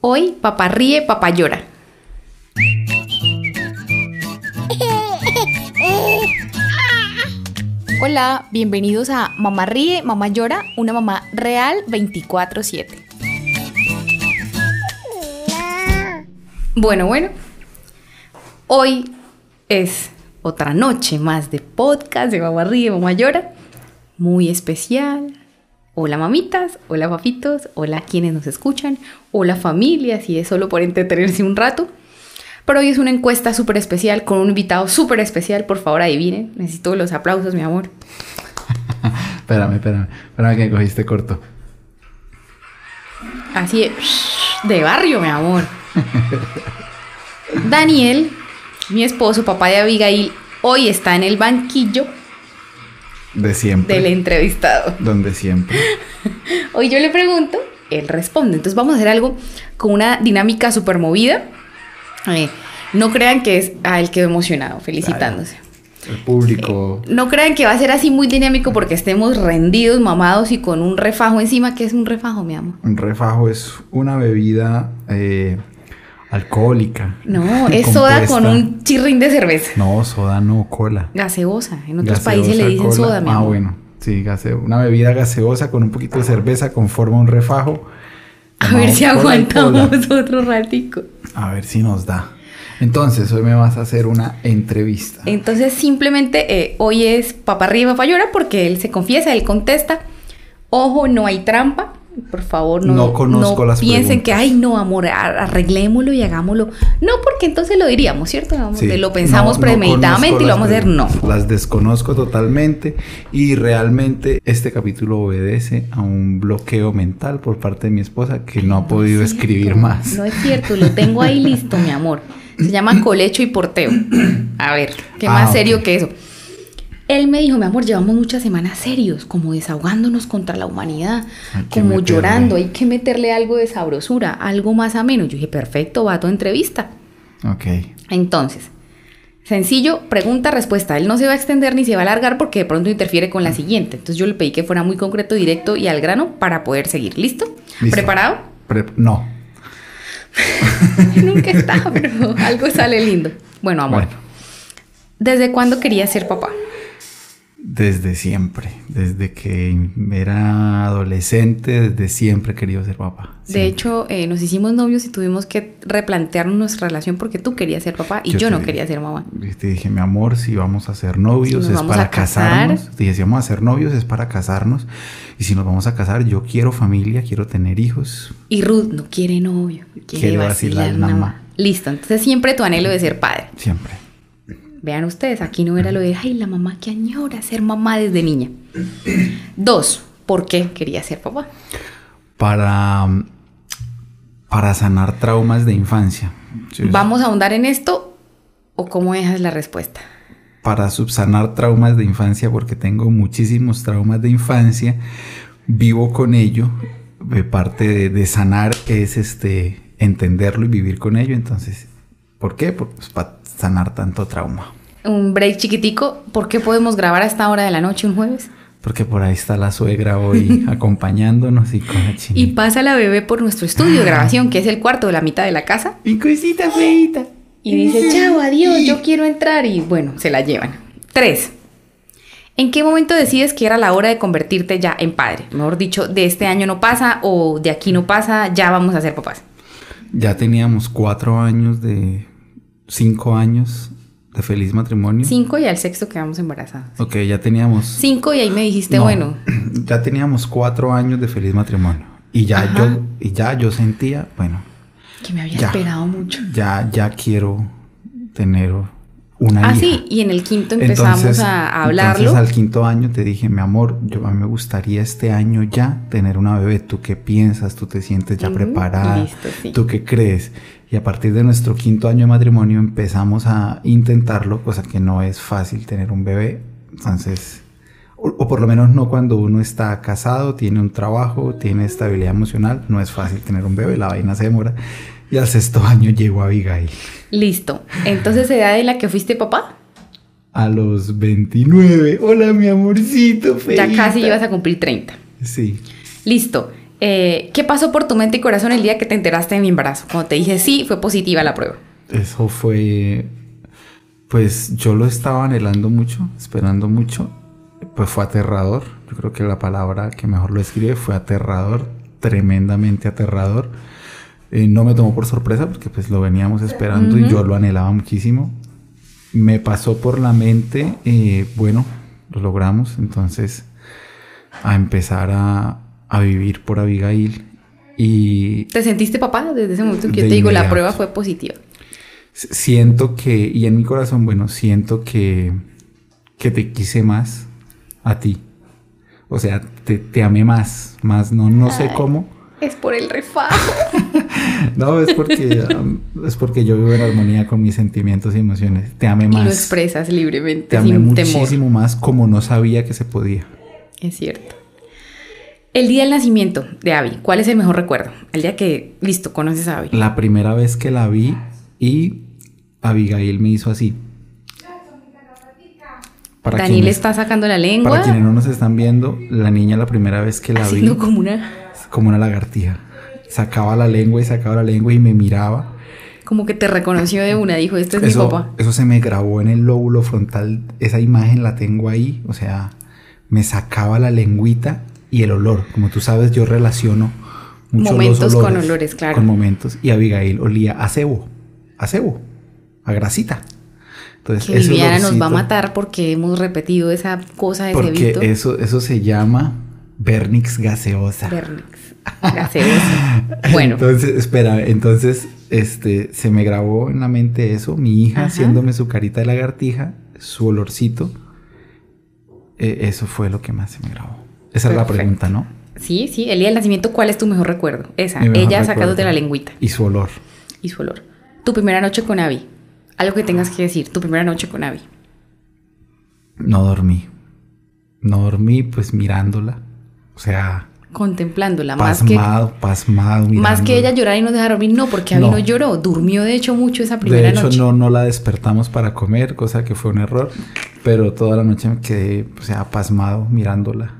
Hoy papá ríe, papá llora. Hola, bienvenidos a Mamá ríe, mamá llora, una mamá real 24/7. Bueno, bueno, hoy es otra noche más de podcast de Mamá ríe, mamá llora, muy especial. Hola mamitas, hola papitos, hola quienes nos escuchan, hola familia, si es solo por entretenerse un rato. Pero hoy es una encuesta súper especial con un invitado súper especial. Por favor, adivinen. Necesito los aplausos, mi amor. espérame, espérame. Espérame que cogiste corto. Así es. De barrio, mi amor. Daniel, mi esposo, papá de Abigail, hoy está en el banquillo de siempre. Del entrevistado. Donde siempre. Hoy yo le pregunto, él responde. Entonces vamos a hacer algo con una dinámica súper movida. Eh, no crean que es. Ah, él quedó emocionado, felicitándose. El público. Eh, no crean que va a ser así muy dinámico porque estemos rendidos, mamados y con un refajo encima. ¿Qué es un refajo, mi amor? Un refajo es una bebida. Eh, alcohólica. No, es soda con un chirrín de cerveza. No, soda no, cola. Gaseosa. En otros países le dicen soda, mi Ah, bueno. Sí, una bebida gaseosa con un poquito de cerveza conforma un refajo. A ver si aguantamos otro ratico. A ver si nos da. Entonces, hoy me vas a hacer una entrevista. Entonces, simplemente eh, hoy es papá ríe, papá llora porque él se confiesa, él contesta. Ojo, no hay trampa por favor, no, no conozco las piensen que, ay, no, amor, arreglémoslo y hagámoslo. No, porque entonces lo diríamos, ¿cierto? lo pensamos premeditadamente y lo vamos a hacer, no. Las desconozco totalmente y realmente este capítulo obedece a un bloqueo mental por parte de mi esposa que no, ha podido escribir más. No es cierto, lo tengo ahí listo, mi amor. Se llama colecho y porteo. A ver, ¿qué más ah, serio que eso? Él me dijo, mi amor, llevamos muchas semanas serios, como desahogándonos contra la humanidad, como llorando, hay que meterle algo de sabrosura, algo más ameno. Yo dije, perfecto, va a tu entrevista. Ok. Entonces, sencillo, pregunta, respuesta. Él no se va a extender ni se va a alargar porque de pronto interfiere con la siguiente. Entonces yo le pedí que fuera muy concreto, directo y al grano para poder seguir. ¿Listo? ¿Preparado? no. Nunca está, pero algo sale lindo. Bueno, amor. ¿Desde cuándo querías ser papá? Desde siempre, desde que era adolescente, desde siempre he querido ser papá. De hecho, eh, nos hicimos novios y tuvimos que replantearnos nuestra relación porque tú querías ser papá y yo, no quería ser mamá. Te dije, mi amor, si vamos a ser novios es para casarnos. Te dije, si vamos a ser novios es para casarnos. Y si nos vamos a casar, yo quiero familia, quiero tener hijos. Y Ruth no quiere novio, quiere quiero vacilar mamá. Listo, entonces siempre tu anhelo de ser padre. Siempre. Vean ustedes, aquí no era lo de, ay, la mamá que añora ser mamá desde niña. Dos, ¿por qué quería ser papá? Para, para sanar traumas de infancia. ¿Vamos a ahondar en esto o cómo es la respuesta? Para subsanar traumas de infancia, porque tengo muchísimos traumas de infancia, vivo con ello. Parte de, de sanar es este entenderlo y vivir con ello. Entonces, ¿por qué? Pues para sanar tanto trauma. Un break chiquitico. ¿Por qué podemos grabar a esta hora de la noche un jueves? Porque por ahí está la suegra hoy acompañándonos y con la Y pasa la bebé por nuestro estudio de grabación, que es el cuarto de la mitad de la casa. Y cosita feita. Y dice, chao, adiós, yo quiero entrar. Y bueno, se la llevan. Tres. ¿En qué momento decides que era la hora de convertirte ya en padre? Mejor dicho, de este año no pasa o de aquí no pasa, ya vamos a ser papás. Ya teníamos cuatro años de cinco años de feliz matrimonio. Cinco y al sexto quedamos embarazados. Ok, ya teníamos... Cinco y ahí me dijiste, bueno... Ya teníamos cuatro años de feliz matrimonio. Y ya yo, y ya yo sentía, bueno... Que me había esperado mucho. Ya, ya quiero tener una ah, sí, y en el quinto empezamos a, hablarlo. Entonces al quinto año te dije, mi amor, yo a mí me gustaría este año ya tener una bebé. ¿Tú qué piensas? ¿Tú te sientes ya preparada? ¿Tú qué crees? Y a partir de nuestro quinto año de matrimonio empezamos a intentarlo, cosa que no es fácil tener un bebé. Entonces, o, por lo menos no cuando uno está casado, tiene un trabajo, tiene estabilidad emocional, no es fácil tener un bebé, la vaina se demora. Y al sexto año llegó Abigail. Listo. Entonces, ¿edad de la que fuiste papá? A los 29. Hola, mi amorcito. Ya casi ibas a cumplir 30. Sí. Listo. Eh, ¿Qué pasó por tu mente y corazón el día que te enteraste de mi embarazo? Cuando te dije sí, fue positiva la prueba. Eso fue, pues yo lo estaba anhelando mucho, esperando mucho, pues fue aterrador. Yo creo que la palabra que mejor lo escribe fue aterrador, tremendamente aterrador. Eh, no me tomó por sorpresa porque pues lo veníamos esperando y yo lo anhelaba muchísimo. Me pasó por la mente, eh, bueno, lo logramos, entonces a empezar a, a vivir por Abigail. Y ¿Te sentiste papá desde ese momento en que yo te digo la prueba fue positiva? Siento que, y en mi corazón, bueno, siento que, que te quise más a ti. O sea, te, te amé más, más, no, no sé cómo. Es por el refajo. no, es porque, es porque yo vivo en armonía con mis sentimientos y emociones. Te amé más. Y lo expresas libremente. Te amé muchísimo más como no sabía que se podía. Es cierto. El día del nacimiento de Abby, ¿cuál es el mejor recuerdo? El día que, listo, conoces a Abby. La primera vez que la vi y Abigail me hizo así. Para Daniel está sacando la lengua. Para quienes no nos están viendo, la niña la primera vez que la Haciendo vi. como una. Como una lagartija. Sacaba la lengua y sacaba la lengua y me miraba. Como que te reconoció de una, dijo, este es mi papá. Eso se me grabó en el lóbulo frontal. Esa imagen la tengo ahí. O sea, me sacaba la lengüita y el olor. Como tú sabes, yo relaciono muchos momentos con olores, claro. Con momentos. Y Abigail olía a cebo, a cebo, a grasita. Entonces, que Viviana nos va a matar porque hemos repetido esa cosa de Porque eso, eso se llama Vernix gaseosa. Vernix bueno. Entonces, espera, entonces, este, se me grabó en la mente eso, mi hija haciéndome su carita de lagartija, su olorcito. Eh, eso fue lo que más se me grabó. Esa es la pregunta, ¿no? Sí, sí. El día del nacimiento, ¿cuál es tu mejor recuerdo? Esa. Ella sacándote la lengüita. Y su olor. Y su olor. Tu primera noche con Abby. Algo que tengas que decir. Tu primera noche con Abby. No dormí. No dormí, pues mirándola. O sea. Contemplándola. Pasmado, más que, pasmado. Más que ella llorar y no dejar dormir, no, porque Abby no. lloró. Durmió, de hecho, mucho esa primera noche. De hecho, no, no la despertamos para comer, cosa que fue un error. Pero toda la noche me quedé, o sea, pasmado mirándola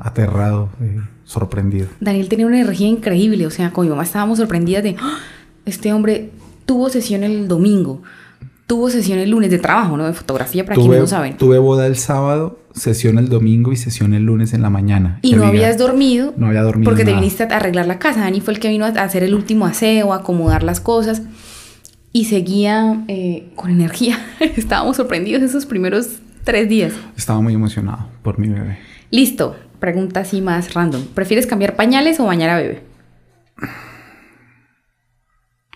aterrado, eh, sorprendido. Daniel tenía una energía increíble, o sea, con mi mamá estábamos sorprendidas de, ¡Ah! este hombre tuvo sesión el domingo, tuvo sesión el lunes de trabajo, ¿no? De fotografía, para quienes no saben. Tuve boda el sábado, sesión el domingo y sesión el lunes en la mañana. Y no habías dormido. No había dormido. Porque te viniste a arreglar la casa. Dani fue el que vino a hacer el último aseo, a acomodar las cosas. Y seguía eh, con energía. Estábamos sorprendidos esos primeros tres días. Estaba muy emocionado por mi bebé. Listo, Pregunta así más random. ¿Prefieres cambiar pañales o bañar a bebé?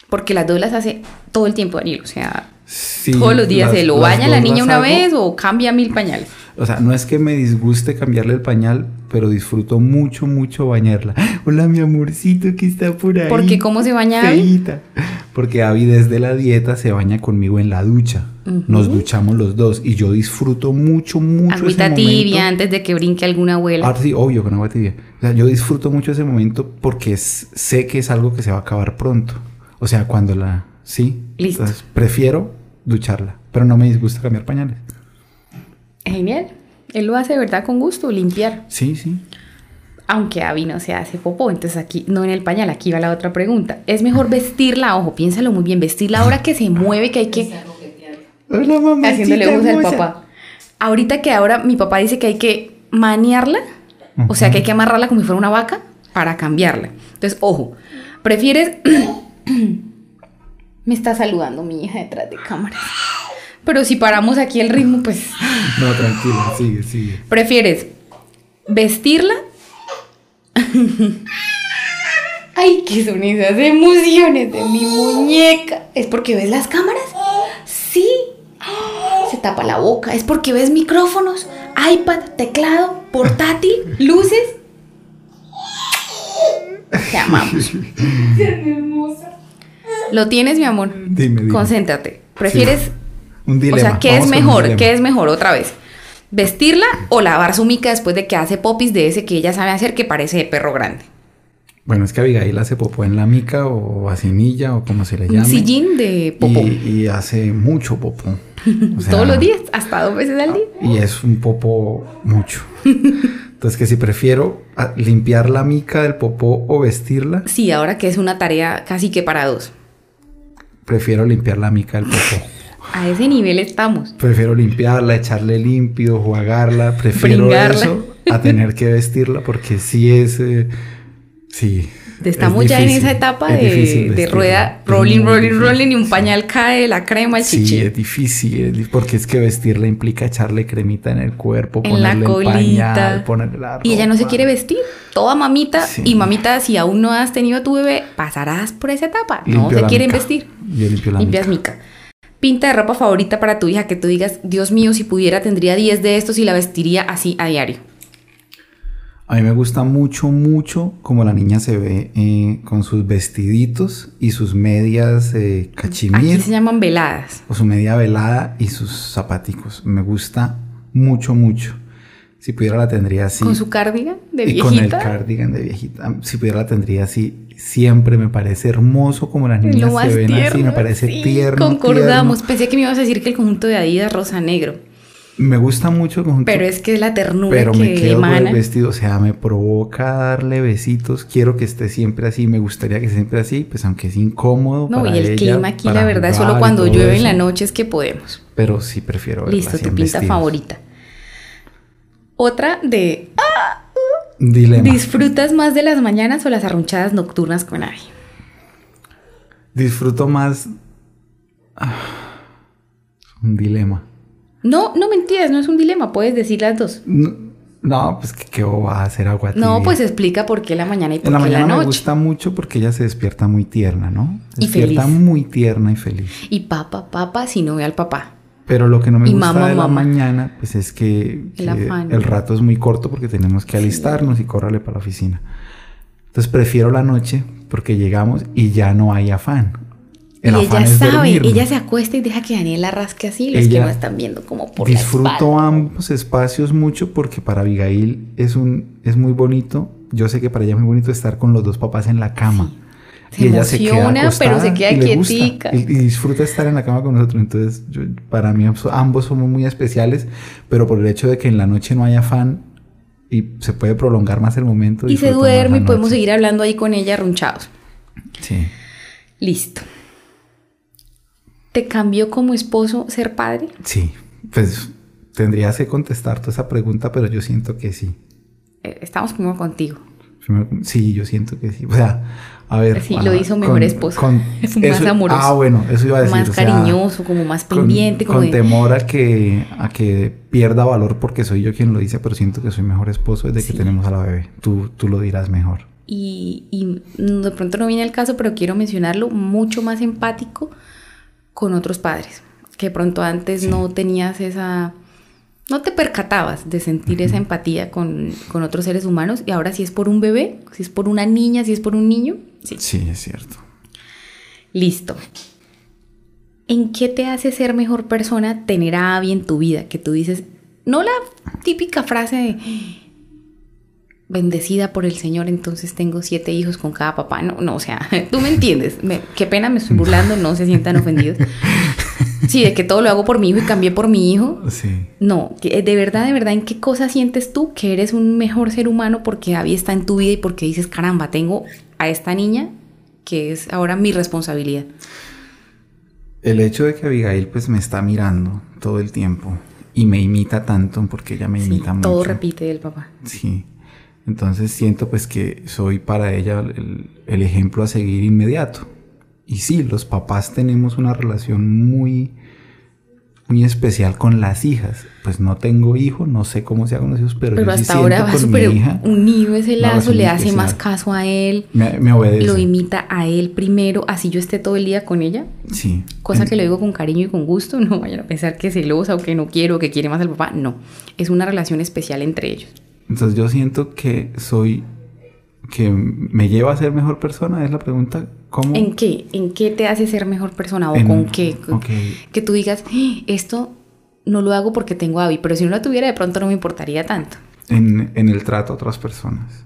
Porque las dos las hace todo el tiempo, Daniel. O sea, todos los días se lo baña la niña una vez o cambia mil pañales. O sea, no es que me disguste cambiarle el pañal, pero disfruto mucho, mucho bañarla. Hola, mi amorcito que está por ahí. ¿Por qué? ¿Cómo se baña Abby? Porque Abby desde la dieta se baña conmigo en la ducha. Nos duchamos los dos y yo disfruto mucho, mucho Agüita tibia antes de que brinque alguna abuela. Ah, sí, obvio, con agua tibia. O sea, yo disfruto mucho ese momento porque sé que es algo que se va a acabar pronto. O sea, cuando la... Sí. Listo. prefiero ducharla, pero no me disgusta cambiar pañales. Genial. Él lo hace de verdad con gusto, limpiar. Sí, sí. Aunque Abby no se hace popó, entonces aquí, no en el pañal, aquí va la otra pregunta. ¿Es mejor vestirla, ojo, piénsalo muy bien, vestirla ahora que se mueve, que hay que... Hola, mamá. Haciéndole uso al papá. Ahorita que ahora mi papá dice que hay que maniarla, o sea, que hay que amarrarla como si fuera una vaca para cambiarla. Entonces, ojo, prefieres... Me está saludando mi hija detrás de cámara. Pero si paramos aquí el ritmo, pues. No, tranquila, sigue, sigue. ¿Prefieres vestirla? Ay, qué son esas emociones de mi muñeca. ¿Es porque ves las cámaras? Sí. Se tapa la boca. ¿Es porque ves micrófonos, iPad, teclado, portátil, luces? Te amamos. hermosa. Lo tienes, mi amor. Dime, dime. Concéntrate. ¿Prefieres un dilema. O sea, ¿qué es mejor? ¿Qué es mejor otra vez? ¿Vestirla o lavar su mica después de que hace popis de ese que ella sabe hacer que parece de perro grande? Bueno, es que Abigail hace popó en la mica o vacinilla o como se le llama. Un sillín de popó. Y, hace mucho popó. Todos los días, hasta dos veces al día. Y es un popó mucho. Entonces, que si prefiero ah, limpiar la mica del popó o vestirla. Sí, ahora que es una tarea casi que para dos. Prefiero limpiar la mica del popó. A ese nivel estamos. Prefiero limpiarla, echarle limpio, jugarla. Prefiero eso a tener que vestirla porque sí es... Eh, sí. Estamos ya en esa etapa de, rueda, rolling, rolling, rolling, y un pañal cae, la crema, el Sí, es difícil, porque es que vestirla implica echarle cremita en el cuerpo, ponerle el pañal, ponerle la Y ella no se quiere vestir, toda mamita, y mamita, si aún no has tenido a tu bebé, pasarás por esa etapa, no se quieren vestir. Yo limpio la Limpias mica. Pinta de ropa favorita para tu hija que tú digas, Dios mío, si pudiera tendría 10 de estos y la vestiría así a diario. A mí me gusta mucho, mucho como la niña se ve eh, con sus vestiditos y sus medias eh, cachimir. Aquí se llaman veladas. O su media velada y sus zapaticos. Me gusta mucho, mucho. Si pudiera la tendría así. ¿Con su cardigan de viejita? Y con el cardigan de viejita. Si pudiera la tendría así. Siempre me parece hermoso como las niñas se ven así. Me parece tierno. Concordamos. Pensé que me ibas a decir que el conjunto de Adidas rosa negro. Me gusta mucho conjunto. Pero es que es la ternura pero que me quedo con el vestido, o sea, me provoca darle besitos. Quiero que esté siempre así, me gustaría que esté siempre así, pues aunque es incómodo. No, y el clima aquí, la verdad, solo cuando llueve en la noche es que podemos. Pero sí prefiero verla Listo, tu pinta favorita. Otra de. ¡Ah! Dilema. ¿Disfrutas más de las mañanas o las arrunchadas nocturnas con Abby? Disfruto más. Ah, un dilema. No, no mentiras, no es un dilema, puedes decir las dos. No, pues que qué va a hacer agua No, pues explica por qué la mañana y por qué la noche. En la mañana me gusta mucho porque ella se despierta muy tierna, ¿no? y despierta muy tierna y feliz. Y papá, papá, si no ve al papá. Pero lo que no me gusta de la mañana, pues es que, el, rato es muy corto porque tenemos que alistarnos y córrale para la oficina. Entonces prefiero la noche porque llegamos y ya no hay afán y ella sabe, ella se acuesta y deja que Daniela rasque así, los que no están viendo como por Disfruto ambos espacios mucho porque para Abigail es un es muy bonito. Yo sé que para ella es muy bonito estar con los dos papás en la cama. y ella se queda pero se queda quietica. Y, disfruta estar en la cama con nosotros. Entonces, para mí ambos somos muy especiales, pero por el hecho de que en la noche no haya afán y se puede prolongar más el momento. Y se duerme y podemos seguir hablando ahí con ella arrunchados. Sí. Listo. ¿Te cambió como esposo ser padre? Sí, pues tendrías que contestar toda esa pregunta, pero yo siento que sí. Eh, estamos primero contigo. Sí, yo siento que sí. O sea, a ver. Sí, lo hizo mejor esposo. es más amoroso. Ah, bueno, eso iba a decir. Más cariñoso, como más pendiente. Con, temor a que, a que pierda valor porque soy yo quien lo dice, pero siento que soy mejor esposo desde que tenemos a la bebé. Tú, tú lo dirás mejor. Y, y de pronto no viene el caso, pero quiero mencionarlo, mucho más empático con otros padres, que pronto antes no tenías esa, no te percatabas de sentir esa empatía con, otros seres humanos y ahora si es por un bebé, si es por una niña, si es por un niño, sí. Sí, es cierto. Listo. ¿En qué te hace ser mejor persona tener a Abby en tu vida? Que tú dices, no la típica frase de bendecida por el Señor, entonces tengo siete hijos con cada papá. No, no, o sea, tú me entiendes. qué pena, me estoy burlando, no se sientan ofendidos. Sí, de que todo lo hago por mi hijo y cambié por mi hijo. Sí. No, de verdad, de verdad, ¿en qué cosa sientes tú que eres un mejor ser humano porque Abby está en tu vida y porque dices, caramba, tengo a esta niña que es ahora mi responsabilidad? El hecho de que Abigail pues me está mirando todo el tiempo y me imita tanto porque ella me imita mucho. Todo repite el papá. Sí. Entonces siento pues que soy para ella el, ejemplo a seguir inmediato. Y sí, los papás tenemos una relación muy, muy especial con las hijas. Pues no tengo hijo, no sé cómo se ha conocido, pero, pero hasta ahora va súper unido ese lazo, le hace más caso a él. Me, obedece. Lo imita a él primero, así yo esté todo el día con ella. Sí. Cosa que le digo con cariño y con gusto, no vayan a pensar que es celosa o que no quiero o que quiere más al papá. No, es una relación especial entre ellos. Entonces yo siento que soy, que me lleva a ser mejor persona, es la pregunta. ¿Cómo? ¿En qué? ¿En qué te hace ser mejor persona? ¿O con qué? Que tú digas, ¡Ah! esto no lo hago porque tengo a Abby, pero si no la tuviera de pronto no me importaría tanto. En, el trato a otras personas.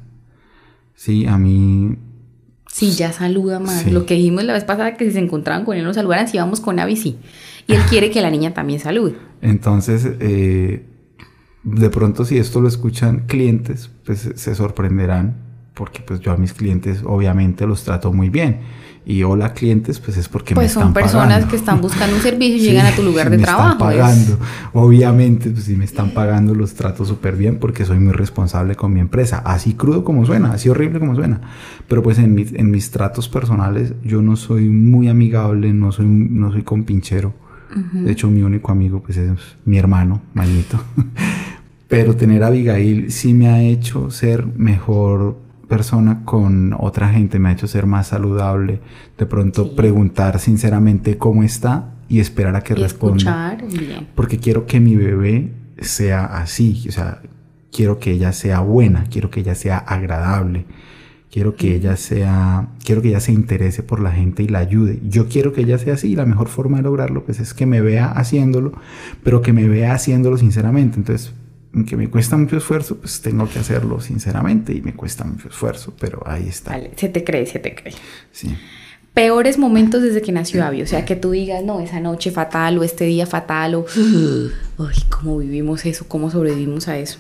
Sí, a mí... Sí, ya saluda más. Lo que dijimos la vez pasada, que si se encontraban con él no saludaran, si vamos con Abby, sí. Y él quiere que la niña también salude. Entonces, eh, de pronto si esto lo escuchan clientes, pues se sorprenderán porque pues yo a mis clientes obviamente los trato muy bien. Y hola clientes, pues es porque pues me están pagando. Pues son personas que están buscando un servicio y llegan a tu lugar de me trabajo. Están pagando. Obviamente, pues si me están pagando los trato súper bien porque soy muy responsable con mi empresa. Así crudo como suena, así horrible como suena. Pero pues en, mis, en mis tratos personales yo no soy muy amigable, no soy, no soy compinchero. De hecho, mi único amigo pues es mi hermano, Mañito. Pero tener a Abigail sí me ha hecho ser mejor persona con otra gente, me ha hecho ser más saludable. De pronto preguntar sinceramente cómo está y esperar a que responda. Porque quiero que mi bebé sea así, o sea, quiero que ella sea buena, quiero que ella sea agradable. Quiero que ella sea, quiero que ella se interese por la gente y la ayude. Yo quiero que ella sea así y la mejor forma de lograrlo pues es que me vea haciéndolo, pero que me vea haciéndolo sinceramente. Entonces, aunque me cuesta mucho esfuerzo, pues tengo que hacerlo sinceramente y me cuesta mucho esfuerzo, pero ahí está. Vale, se te cree, se te cree. Sí. Peores momentos desde que nació Abby, o sea, que tú digas, no, esa noche fatal o este día fatal o, ay, cómo vivimos eso, cómo sobrevivimos a eso.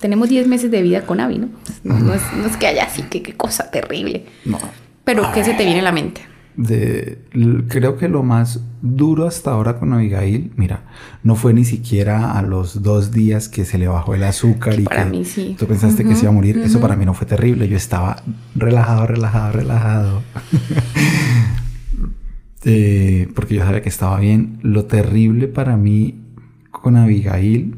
Tenemos 10 meses de vida con Abby, ¿no? No, es, no es, que haya así, que qué cosa terrible. No. Pero, ¿qué se te viene a la mente? De creo que lo más duro hasta ahora con Abigail, mira, no fue ni siquiera a los dos días que se le bajó el azúcar y para que mí sí. tú pensaste que se iba a morir. Eso para mí no fue terrible. Yo estaba relajado, relajado, relajado. eh, porque yo sabía que estaba bien. Lo terrible para mí con Abigail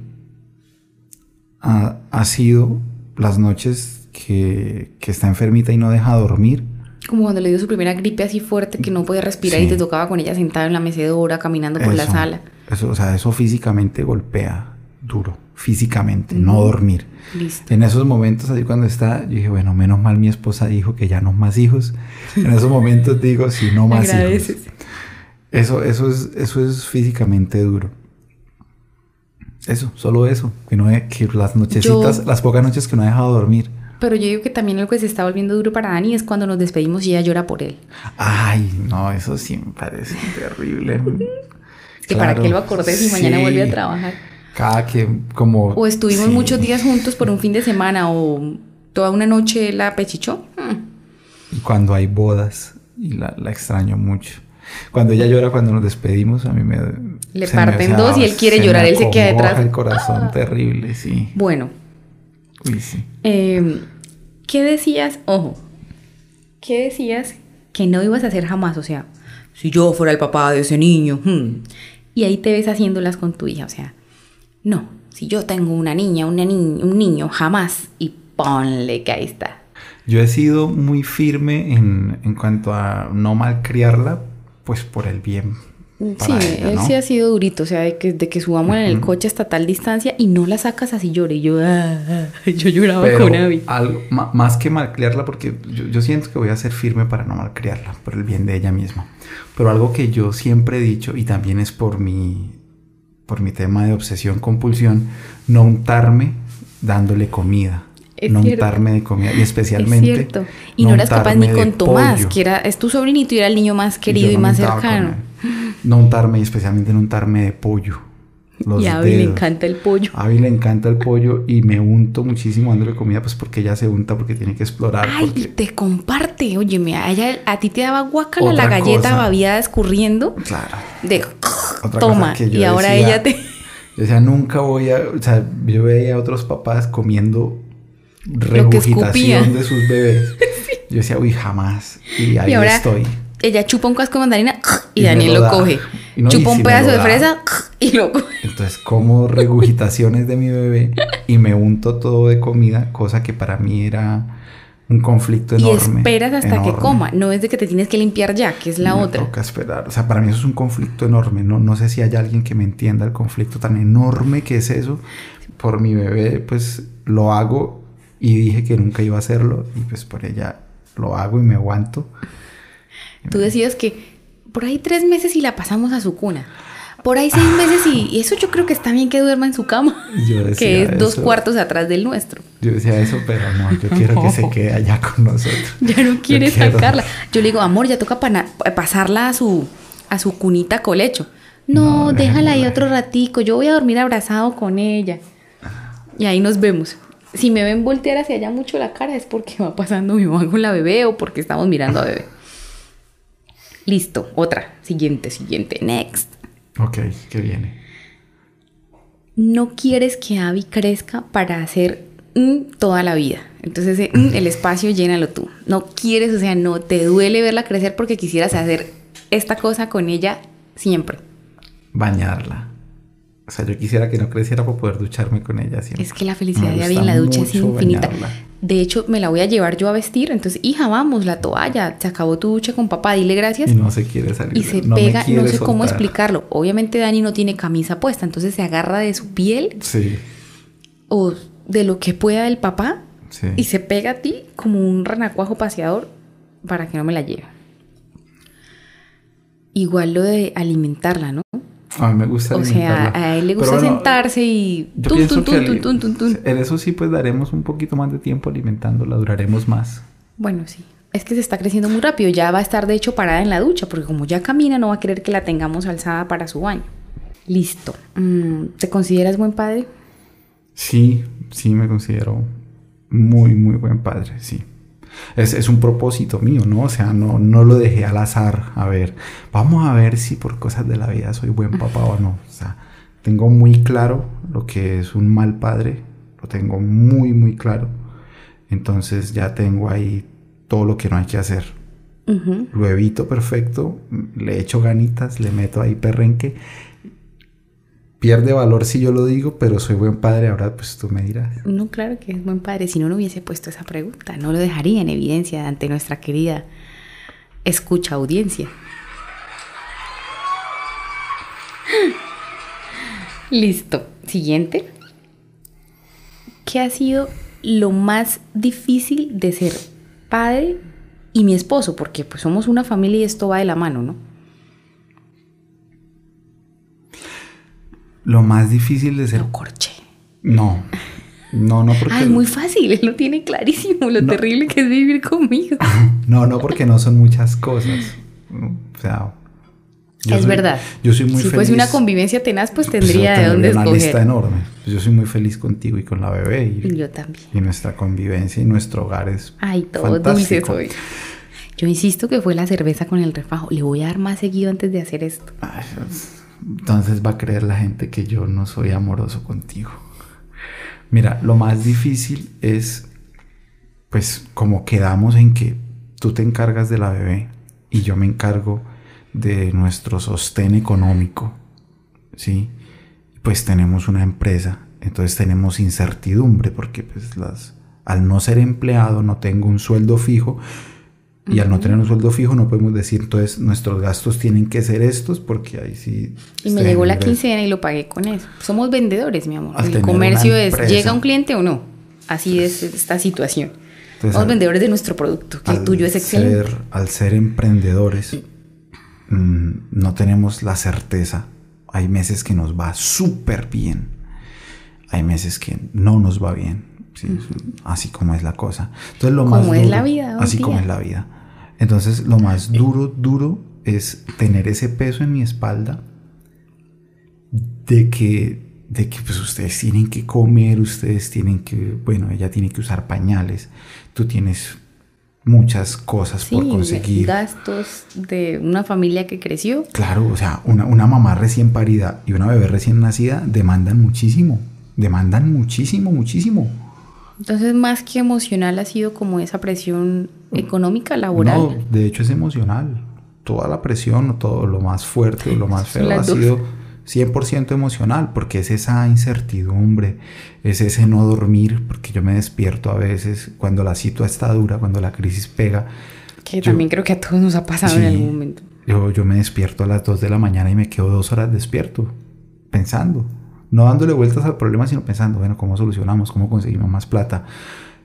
ha, ha sido las noches que, que está enfermita y no deja dormir como cuando le dio su primera gripe así fuerte que no podía respirar y te tocaba con ella sentada en la mecedora, caminando por la sala. Eso, o sea, eso físicamente golpea duro, físicamente, no dormir. Listo. En esos momentos, así cuando está, yo dije, bueno, menos mal mi esposa dijo que ya no más hijos. En esos momentos digo, si no más hijos. Eso, eso, es, eso es físicamente duro. Eso, solo eso. Que, no, que las nochecitas, las pocas noches que no ha dejado dormir. Pero yo digo que también lo que se está volviendo duro para Dani es cuando nos despedimos y ella llora por él. Ay, no, eso sí me parece terrible. que para que lo acordes y mañana vuelve a trabajar. Cada que como... O estuvimos muchos días juntos por un fin de semana o toda una noche la pechichó. Y cuando hay bodas, y la, la, extraño mucho. Cuando ella llora cuando nos despedimos, a mí me... Le parten dos y él quiere llorar, él se queda detrás. el corazón terrible, sí. Bueno, Uy, sí. Eh, ¿Qué decías? Ojo, ¿qué decías que no ibas a hacer jamás? O sea, si yo fuera el papá de ese niño. Hmm. Y ahí te ves haciéndolas con tu hija. O sea, no, si yo tengo una niña, una ni un niño, jamás. Y ponle que ahí está. Yo he sido muy firme en, en cuanto a no malcriarla, pues por el bien sí, él sí ha sido durito, o sea, de que, de que subamos en el coche hasta tal distancia y no la sacas así llore. Y yo, ah, ah, yo lloraba con Abby. Algo, más que malcriarla, porque yo, siento que voy a ser firme para no malcriarla, por el bien de ella misma. Pero algo que yo siempre he dicho, y también es por mi, por mi tema de obsesión, compulsión, no untarme dándole comida. no untarme de comida y especialmente. Es cierto. Y no, eras capaz ni con Tomás, que era, es tu sobrinito y era el niño más querido y, más cercano no untarme y especialmente no untarme de pollo. y a Abby le encanta el pollo. A Abby le encanta el pollo y me unto muchísimo dándole comida, pues porque ella se unta, porque tiene que explorar. Ay, te comparte. Oye, a, ella, a ti te daba guacala la galleta babiada escurriendo. Claro. De toma. y ahora ella te. Yo decía, nunca voy a. O sea, yo veía a otros papás comiendo regurgitación de sus bebés. Yo decía, uy, jamás. Y ahí estoy ella chupa un casco de mandarina y, Daniel lo, coge. chupa un pedazo de fresa y lo coge. Entonces como regurgitaciones de mi bebé y me unto todo de comida, cosa que para mí era un conflicto enorme. Y esperas hasta que coma, no es de que te tienes que limpiar ya, que es la me otra. Toca esperar. O sea, para mí eso es un conflicto enorme. No, no sé si hay alguien que me entienda el conflicto tan enorme que es eso. Por mi bebé, pues lo hago y dije que nunca iba a hacerlo y pues por ella lo hago y me aguanto. Tú decías que por ahí tres meses y la pasamos a su cuna. Por ahí seis meses y, eso yo creo que está bien que duerma en su cama. que es dos cuartos atrás del nuestro. Yo decía eso, pero no, yo quiero que se quede allá con nosotros. Ya no quiere sacarla. Yo le digo, amor, ya toca pasarla a su, a su cunita colecho. No, déjala ahí otro ratico, yo voy a dormir abrazado con ella. y ahí nos vemos. Si me ven voltear hacia allá mucho la cara es porque va pasando mi mamá con la bebé o porque estamos mirando a bebé. Listo, otra. Siguiente, siguiente. Next. Ok, ¿qué viene? No quieres que Abby crezca para hacer toda la vida. Entonces el espacio llénalo tú. No quieres, o sea, no te duele verla crecer porque quisieras hacer esta cosa con ella siempre. Bañarla. O sea, yo quisiera que no creciera para poder ducharme con ella siempre. Es que la felicidad de Abby en la ducha es infinita. De hecho, me la voy a llevar yo a vestir. Entonces, hija, vamos, la toalla. Se acabó tu ducha con papá, dile gracias. Y no se quiere salir. Y se pega, no sé cómo explicarlo. Obviamente, Dani no tiene camisa puesta, entonces se agarra de su piel. Sí. O de lo que pueda el papá. Sí. Y se pega a ti como un renacuajo paseador para que no me la lleve. Igual lo de alimentarla, ¿no? A mí me gusta O sea, a él le gusta sentarse y... en eso sí pues daremos un poquito más de tiempo alimentándola, duraremos más. Bueno, sí. Es que se está creciendo muy rápido. Ya va a estar de hecho parada en la ducha, porque como ya camina no va a querer que la tengamos alzada para su baño. Listo. Mm, ¿Te consideras buen padre? Sí, sí me considero muy, muy buen padre, sí es, un propósito mío, ¿no? O sea, no, no lo dejé al azar. A ver, vamos a ver si por cosas de la vida soy buen papá o no. O sea, tengo muy claro lo que es un mal padre. Lo tengo muy, muy claro. Entonces ya tengo ahí todo lo que no hay que hacer. Lo evito perfecto, le echo ganitas, le meto ahí perrenque pierde valor si yo lo digo, pero soy buen padre, ahora pues tú me dirás. No, claro que es buen padre, si no, no hubiese puesto esa pregunta, no lo dejaría en evidencia ante nuestra querida escucha audiencia. Listo, siguiente. ¿Qué ha sido lo más difícil de ser padre y mi esposo? Porque pues somos una familia y esto va de la mano, ¿no? Lo más difícil de ser... Lo corché. No. No, no porque... Ah, es muy fácil, él lo tiene clarísimo, lo terrible que es vivir conmigo. no, no porque no son muchas cosas. O sea... es verdad. Yo soy muy si feliz. Si fuese una convivencia tenaz, pues, pues tendría de dónde una escoger. lista enorme. Pues yo soy muy feliz contigo y con la bebé. Y, yo también. Y nuestra convivencia y nuestro hogar es Ay, todo dulce soy. Yo insisto que fue la cerveza con el refajo. Le voy a dar más seguido antes de hacer esto. Ay, entonces va a creer la gente que yo no soy amoroso contigo. Mira, lo más difícil es, pues, como quedamos en que tú te encargas de la bebé y yo me encargo de nuestro sostén económico, ¿sí? Pues tenemos una empresa, entonces tenemos incertidumbre porque, pues, las, al no ser empleado no tengo un sueldo fijo, y al no tener un sueldo fijo no podemos decir, entonces nuestros gastos tienen que ser estos porque ahí sí... Y me llegó la quincena y lo pagué con eso. Somos vendedores, mi amor. el comercio es, ¿llega un cliente o no? Así es esta situación. Somos vendedores de nuestro producto, que el tuyo es excelente. al ser emprendedores, mm, no tenemos la certeza. Hay meses que nos va súper bien. Hay meses que no nos va bien. Así como es la cosa. Entonces, lo como es la vida. Así como es la vida. Entonces, lo más duro, duro es tener ese peso en mi espalda de que, de que pues ustedes tienen que comer, ustedes tienen que, bueno, ella tiene que usar pañales, tú tienes muchas cosas por conseguir. Gastos de una familia que creció. Claro, o sea, una, una mamá recién parida y una bebé recién nacida demandan muchísimo, demandan muchísimo, muchísimo. Entonces, más que emocional, ha sido como esa presión económica, laboral. No, de hecho es emocional. Toda la presión, todo lo más fuerte, lo más feo ha sido 100% emocional, porque es esa incertidumbre, es ese no dormir, porque yo me despierto a veces cuando la situación está dura, cuando la crisis pega. Que también creo que a todos nos ha pasado en algún momento. Yo, yo me despierto a las 2 de la mañana y me quedo dos horas despierto, pensando no dándole vueltas al problema, sino pensando, bueno, ¿cómo solucionamos? ¿Cómo conseguimos más plata?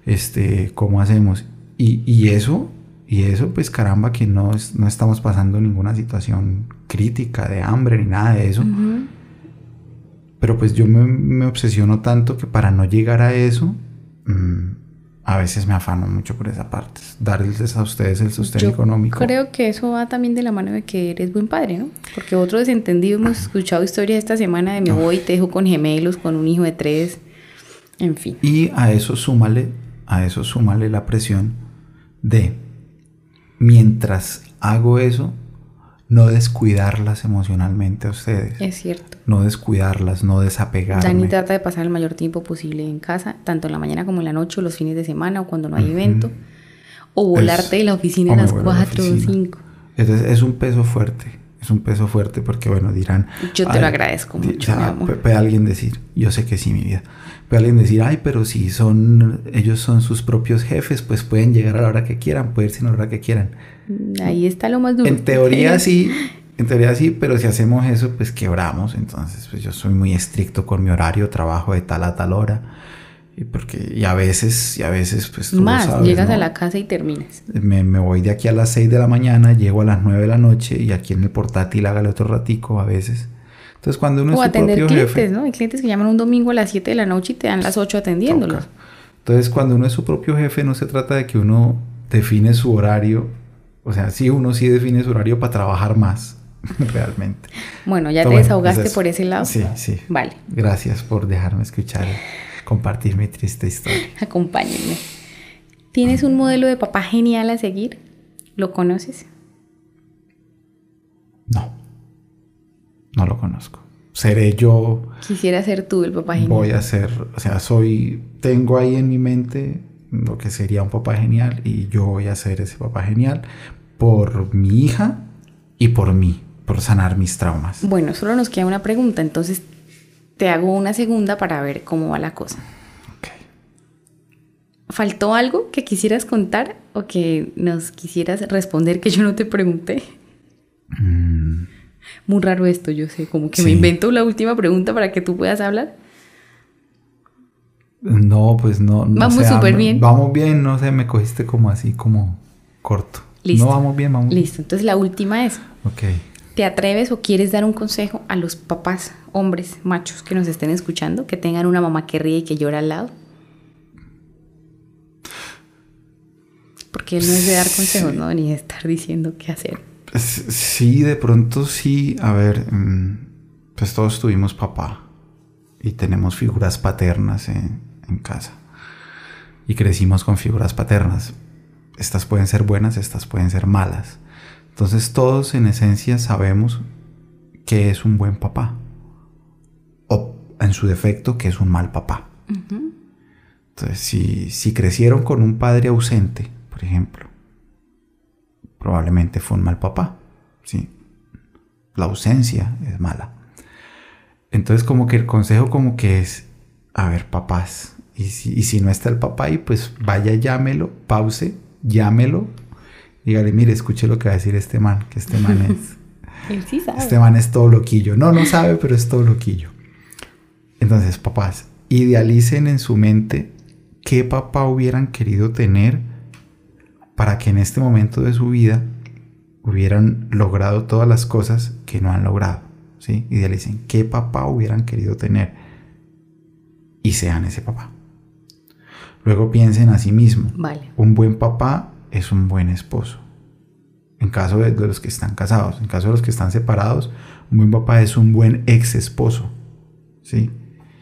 Este, ¿Cómo hacemos? Y, eso, y eso, pues caramba, que no, no estamos pasando ninguna situación crítica de hambre ni nada de eso. Pero pues yo me, obsesiono tanto que para no llegar a eso, mm, a veces me afano mucho por esa parte. Darles a ustedes el sostén económico. Creo que eso va también de la mano de que eres buen padre, ¿no? Porque otro desentendido hemos escuchado historias esta semana de mi abuelo y te dejo con gemelos, con un hijo de tres. En fin. Y a eso súmale, a eso súmale la presión de mientras hago eso, no descuidarlas emocionalmente a ustedes. Es cierto. No descuidarlas, no desapegarme. Dani trata de pasar el mayor tiempo posible en casa, tanto en la mañana como en la noche, o los fines de semana, o cuando no hay evento. O volarte de la oficina a las 4 o 5. Entonces es un peso fuerte. Es un peso fuerte porque, bueno, dirán... Yo te lo agradezco mucho, mi amor. Puede alguien decir, yo sé que sí, mi vida. Puede alguien decir, ay, pero si son, ellos son sus propios jefes, pues pueden llegar a la hora que quieran, pueden irse a la hora que quieran. Ahí está lo más duro. En teoría sí, en teoría sí, pero si hacemos eso, pues quebramos. Entonces, pues yo soy muy estricto con mi horario, trabajo de tal a tal hora. Y, porque, y a veces, y a veces, pues tú Más, llegas a la casa y terminas. Me, me, voy de aquí a las 6 de la mañana, llego a las 9 de la noche y aquí en el portátil hágale otro ratico a veces. Entonces, cuando uno o es su atender clientes, ¿no? Hay clientes que llaman un domingo a las 7 de la noche y te dan las 8 atendiéndolos. Entonces, cuando uno es su propio jefe, no se trata de que uno define su horario o sea, sí, uno sí define su horario para trabajar más, realmente. Bueno, ya te desahogaste por ese lado. Sí, sí. Vale. Gracias por dejarme escuchar, compartir mi triste historia. Acompáñenme. ¿Tienes un modelo de papá genial a seguir? ¿Lo conoces? No. No lo conozco. Seré yo. Quisiera ser tú el papá genial. Voy a ser, o sea, soy, tengo ahí en mi mente lo que sería un papá genial y yo voy a ser ese papá genial por mi hija y por mí, por sanar mis traumas. Bueno, solo nos queda una pregunta, entonces te hago una segunda para ver cómo va la cosa. ¿Faltó algo que quisieras contar o que nos quisieras responder que yo no te pregunté? Mm. Muy raro esto, yo sé, como que me invento la última pregunta para que tú puedas hablar. No, pues no. vamos súper bien. Vamos bien, no sé, me cogiste como así, como corto. Listo. No vamos bien, vamos Listo, entonces la última es. Ok. ¿Te atreves o quieres dar un consejo a los papás, hombres, machos que nos estén escuchando, que tengan una mamá que ríe y que llora al lado? Porque él no es de dar consejos, ¿no? Ni de estar diciendo qué hacer. Sí, de pronto sí. A ver, mm, pues todos tuvimos papá y tenemos figuras paternas en, en casa. Y crecimos con figuras paternas. Estas pueden ser buenas, estas pueden ser malas. Entonces todos en esencia sabemos que es un buen papá. O en su defecto que es un mal papá. Entonces si, si crecieron con un padre ausente, por ejemplo, probablemente fue un mal papá. ¿sí? La ausencia es mala. Entonces como que el consejo como que es, a ver papás, y si, no está el papá ahí, pues vaya, llámelo, pause, llámelo. Dígale, mire, escuche lo que va a decir este man, que este man es... Él sí sabe. Este man es todo loquillo. No, no sabe, pero es todo loquillo. Entonces, papás, idealicen en su mente qué papá hubieran querido tener para que en este momento de su vida hubieran logrado todas las cosas que no han logrado. ¿sí? Idealicen qué papá hubieran querido tener y sean ese papá. Luego piensen a sí mismo. Vale. Un buen papá es un buen esposo. En caso de, los que están casados, en caso de los que están separados, un buen papá es un buen ex esposo. ¿Sí?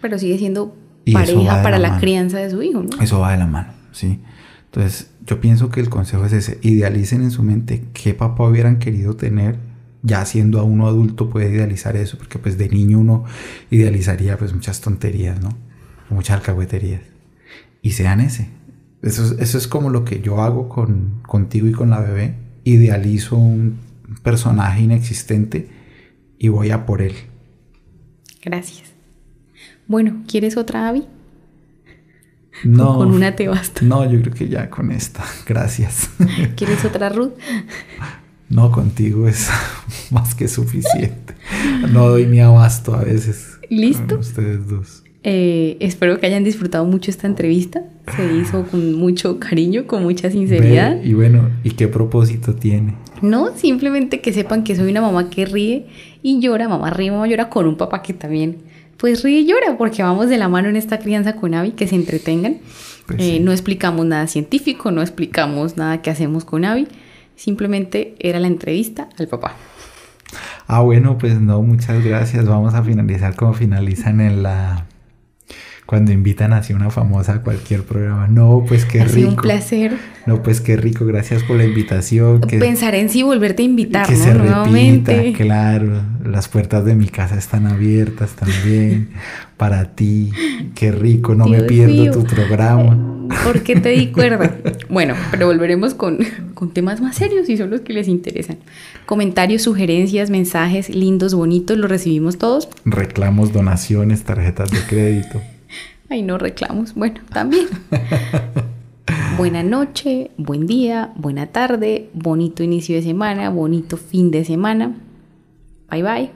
Pero sigue siendo pareja para la, crianza de su hijo, ¿no? Eso va de la mano, ¿sí? Entonces, yo pienso que el consejo es ese, idealicen en su mente qué papá hubieran querido tener, ya siendo a uno adulto puede idealizar eso, porque pues de niño uno idealizaría pues muchas tonterías, ¿no? Muchas alcahueterías y sean ese. Eso, eso es como lo que yo hago con, contigo y con la bebé. Idealizo un personaje inexistente y voy a por él. Gracias. Bueno, ¿quieres otra Abby? No. con una te basta. No, yo creo que ya con esta. Gracias. ¿Quieres otra Ruth? No, contigo es más que suficiente. No doy ni abasto a veces. ¿Listo? Ustedes dos. Eh, espero que hayan disfrutado mucho esta entrevista. Se hizo con mucho cariño, con mucha sinceridad. y bueno, ¿y qué propósito tiene? No, simplemente que sepan que soy una mamá que ríe y llora, mamá ríe, mamá llora con un papá que también pues ríe y llora, porque vamos de la mano en esta crianza con Avi, que se entretengan. Pues eh, no explicamos nada científico, no explicamos nada que hacemos con Avi, simplemente era la entrevista al papá. Ah, bueno, pues no, muchas gracias. Vamos a finalizar como finalizan en la cuando invitan así una famosa a cualquier programa. No, pues qué rico. un placer. No, pues qué rico, gracias por la invitación. Pensar en sí volverte a invitar. Que se repita, claro. Las puertas de mi casa están abiertas también para ti. Qué rico, no me pierdo tu programa. ¿Por qué te di cuerda? bueno, pero volveremos con, con temas más serios y son los que les interesan. Comentarios, sugerencias, mensajes lindos, bonitos, los recibimos todos. Reclamos, donaciones, tarjetas de crédito. Ay, no reclamos. Bueno, también. Buena noche, buen día, buena tarde, bonito inicio de semana, bonito fin de semana. Bye bye.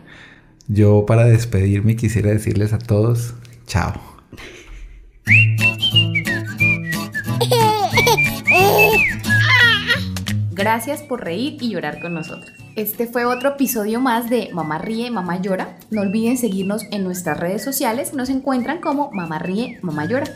Yo para despedirme quisiera decirles a todos, chao. Gracias por reír y llorar con nosotros. Este fue otro episodio más de Mamá Ríe, Mamá Llora. No olviden seguirnos en nuestras redes sociales. Nos encuentran como Mamá Ríe, Mamá Llora.